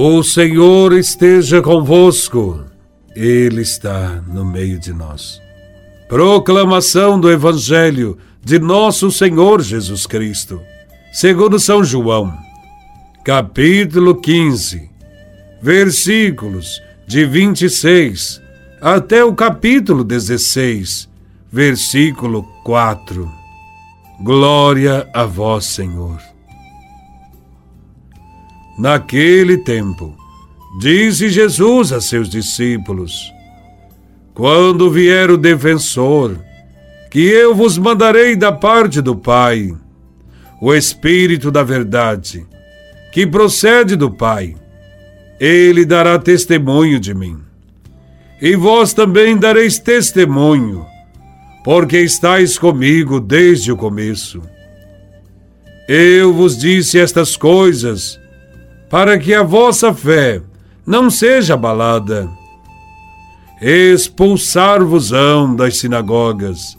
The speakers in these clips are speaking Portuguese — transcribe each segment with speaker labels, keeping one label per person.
Speaker 1: O Senhor esteja convosco, Ele está no meio de nós. Proclamação do Evangelho de Nosso Senhor Jesus Cristo, segundo São João, capítulo 15, versículos de 26 até o capítulo 16, versículo 4. Glória a vós, Senhor. Naquele tempo, disse Jesus a seus discípulos: Quando vier o defensor, que eu vos mandarei da parte do Pai, o Espírito da Verdade, que procede do Pai, ele dará testemunho de mim. E vós também dareis testemunho, porque estáis comigo desde o começo. Eu vos disse estas coisas para que a vossa fé não seja abalada. Expulsar-vos-ão das sinagogas,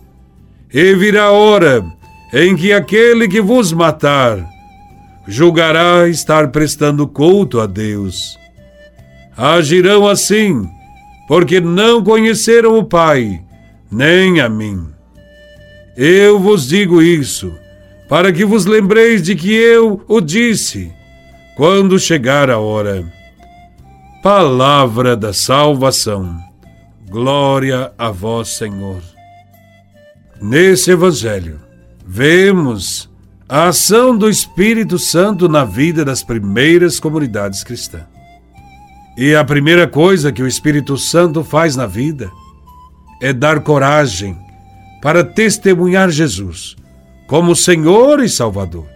Speaker 1: e virá a hora em que aquele que vos matar julgará estar prestando culto a Deus. Agirão assim, porque não conheceram o Pai, nem a mim. Eu vos digo isso, para que vos lembreis de que eu o disse quando chegar a hora. Palavra da salvação. Glória a vós, Senhor. Nesse Evangelho, vemos a ação do Espírito Santo na vida das primeiras comunidades cristãs. E a primeira coisa que o Espírito Santo faz na vida é dar coragem para testemunhar Jesus como Senhor e Salvador.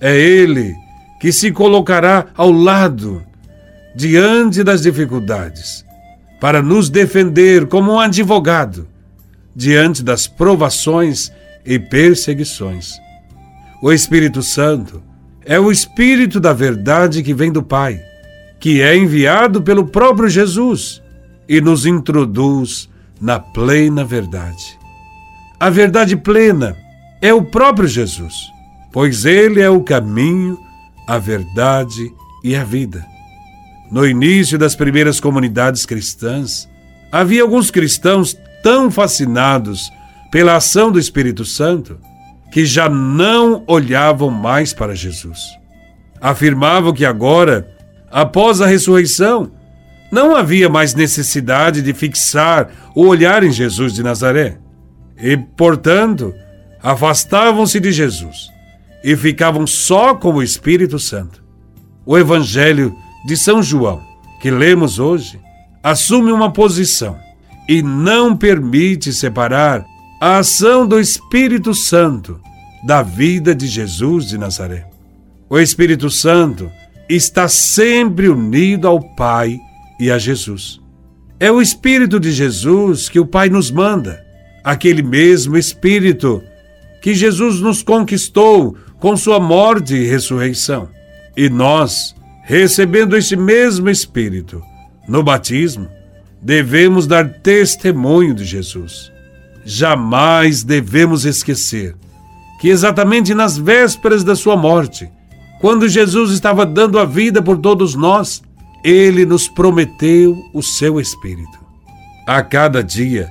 Speaker 1: É Ele que se colocará ao lado, diante das dificuldades, para nos defender como um advogado, diante das provações e perseguições. O Espírito Santo é o Espírito da verdade que vem do Pai, que é enviado pelo próprio Jesus e nos introduz na plena verdade. A verdade plena é o próprio Jesus, pois ele é o caminho, a verdade e a vida. No início das primeiras comunidades cristãs, havia alguns cristãos tão fascinados pela ação do Espírito Santo que já não olhavam mais para Jesus. Afirmavam que agora, após a ressurreição, não havia mais necessidade de fixar o olhar em Jesus de Nazaré e, portanto, afastavam-se de Jesus e ficavam só com o Espírito Santo. O Evangelho de São João, que lemos hoje, assume uma posição e não permite separar a ação do Espírito Santo da vida de Jesus de Nazaré. O Espírito Santo está sempre unido ao Pai e a Jesus. É o Espírito de Jesus que o Pai nos manda, aquele mesmo Espírito que Jesus nos conquistou com sua morte e ressurreição. E nós, recebendo esse mesmo Espírito no batismo, devemos dar testemunho de Jesus. Jamais devemos esquecer que, exatamente nas vésperas da sua morte, quando Jesus estava dando a vida por todos nós, ele nos prometeu o seu Espírito. A cada dia,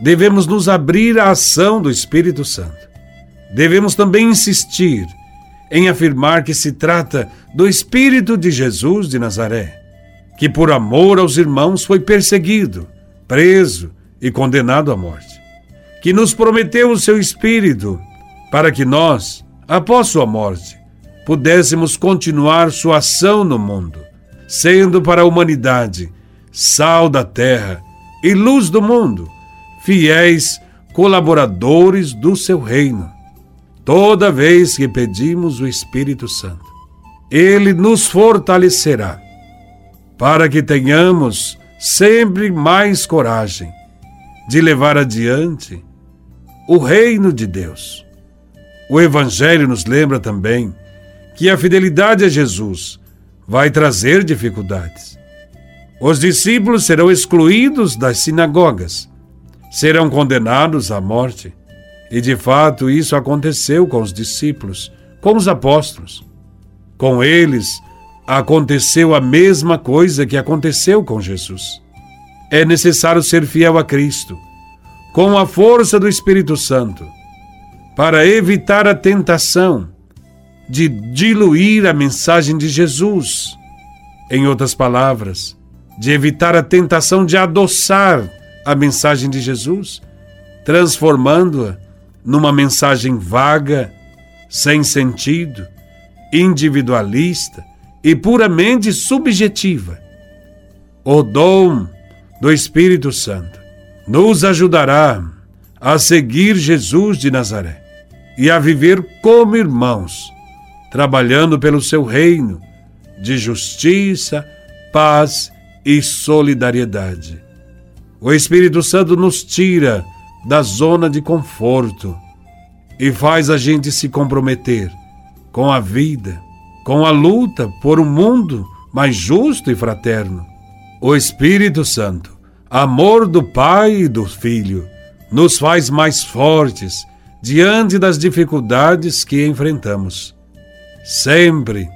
Speaker 1: devemos nos abrir à ação do Espírito Santo devemos também insistir em afirmar que se trata do Espírito de Jesus de Nazaré, que por amor aos irmãos foi perseguido, preso e condenado à morte, que nos prometeu o seu Espírito para que nós, após sua morte, pudéssemos continuar sua ação no mundo, sendo para a humanidade sal da terra e luz do mundo, fiéis colaboradores do seu reino toda vez que pedimos o Espírito Santo. Ele nos fortalecerá para que tenhamos sempre mais coragem de levar adiante o reino de Deus. O Evangelho nos lembra também que a fidelidade a Jesus vai trazer dificuldades. Os discípulos serão excluídos das sinagogas, serão condenados à morte e de fato isso aconteceu com os discípulos, com os apóstolos. Com eles, aconteceu a mesma coisa que aconteceu com Jesus. É necessário ser fiel a Cristo, com a força do Espírito Santo, para evitar a tentação de diluir a mensagem de Jesus. Em outras palavras, de evitar a tentação de adoçar a mensagem de Jesus, transformando-a numa mensagem vaga, sem sentido, individualista e puramente subjetiva. O dom do Espírito Santo nos ajudará a seguir Jesus de Nazaré e a viver como irmãos, trabalhando pelo seu reino de justiça, paz e solidariedade. O Espírito Santo nos tira da zona de conforto e faz a gente se comprometer com a vida, com a luta por um mundo mais justo e fraterno. O Espírito Santo, amor do Pai e do Filho, nos faz mais fortes diante das dificuldades que enfrentamos. Sempre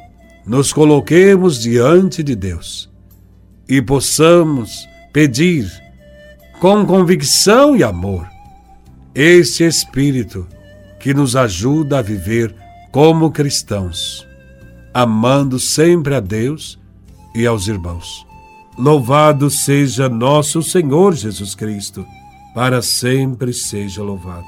Speaker 1: nos coloquemos diante de Deus e possamos pedir com convicção e amor este Espírito que nos ajuda a viver como cristãos, amando sempre a Deus e aos irmãos. Louvado seja nosso Senhor Jesus Cristo, para sempre seja louvado.